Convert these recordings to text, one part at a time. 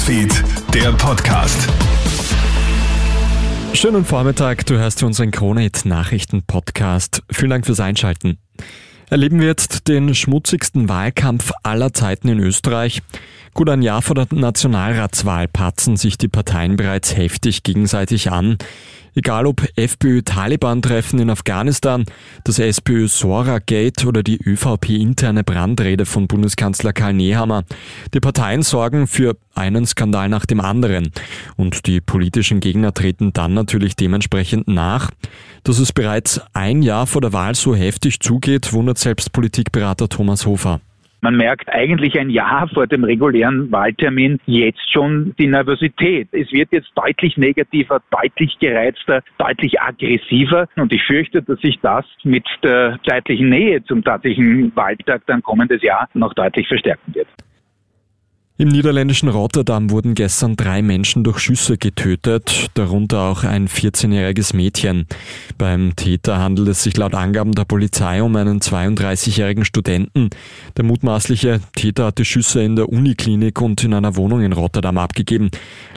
Newsfeed, der Podcast. Schönen Vormittag, du hörst unseren Kronehit Nachrichten Podcast. Vielen Dank fürs Einschalten. Erleben wir jetzt den schmutzigsten Wahlkampf aller Zeiten in Österreich? Gut ein Jahr vor der Nationalratswahl patzen sich die Parteien bereits heftig gegenseitig an. Egal ob FPÖ-Taliban-Treffen in Afghanistan, das SPÖ-Sora-Gate oder die ÖVP-interne Brandrede von Bundeskanzler Karl Nehammer. Die Parteien sorgen für einen Skandal nach dem anderen. Und die politischen Gegner treten dann natürlich dementsprechend nach. Dass es bereits ein Jahr vor der Wahl so heftig zugeht, wundert selbst Politikberater Thomas Hofer. Man merkt eigentlich ein Jahr vor dem regulären Wahltermin jetzt schon die Nervosität. Es wird jetzt deutlich negativer, deutlich gereizter, deutlich aggressiver. Und ich fürchte, dass sich das mit der zeitlichen Nähe zum tatsächlichen Wahltag dann kommendes Jahr noch deutlich verstärken wird. Im niederländischen Rotterdam wurden gestern drei Menschen durch Schüsse getötet, darunter auch ein 14-jähriges Mädchen. Beim Täter handelt es sich laut Angaben der Polizei um einen 32-jährigen Studenten. Der mutmaßliche Täter hatte Schüsse in der Uniklinik und in einer Wohnung in Rotterdam abgegeben.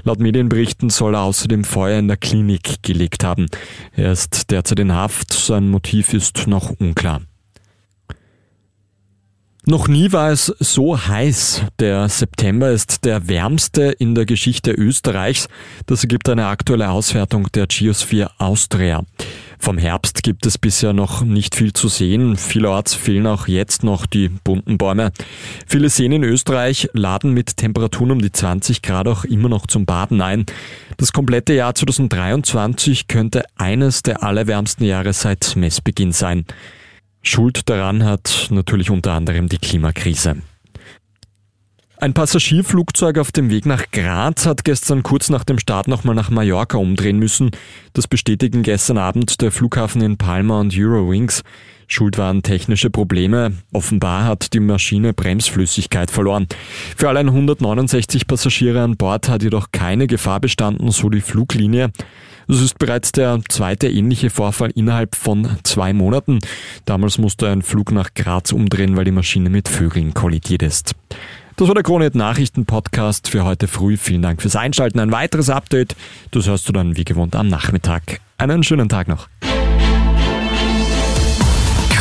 Laut Medienberichten soll er außerdem Feuer in der Klinik gelegt haben. Er ist derzeit in Haft, sein Motiv ist noch unklar. Noch nie war es so heiß. Der September ist der wärmste in der Geschichte Österreichs. Das ergibt eine aktuelle Auswertung der Geosphere Austria. Vom Herbst gibt es bisher noch nicht viel zu sehen. Vielerorts fehlen auch jetzt noch die bunten Bäume. Viele Seen in Österreich laden mit Temperaturen um die 20 Grad auch immer noch zum Baden ein. Das komplette Jahr 2023 könnte eines der allerwärmsten Jahre seit Messbeginn sein. Schuld daran hat natürlich unter anderem die Klimakrise. Ein Passagierflugzeug auf dem Weg nach Graz hat gestern kurz nach dem Start nochmal nach Mallorca umdrehen müssen. Das bestätigen gestern Abend der Flughafen in Palma und Eurowings. Schuld waren technische Probleme. Offenbar hat die Maschine Bremsflüssigkeit verloren. Für alle 169 Passagiere an Bord hat jedoch keine Gefahr bestanden, so die Fluglinie. Es ist bereits der zweite ähnliche Vorfall innerhalb von zwei Monaten. Damals musste ein Flug nach Graz umdrehen, weil die Maschine mit Vögeln kollidiert ist. Das war der Kronet Nachrichten Podcast für heute früh. Vielen Dank fürs Einschalten. Ein weiteres Update, das hörst du dann wie gewohnt am Nachmittag. Einen schönen Tag noch.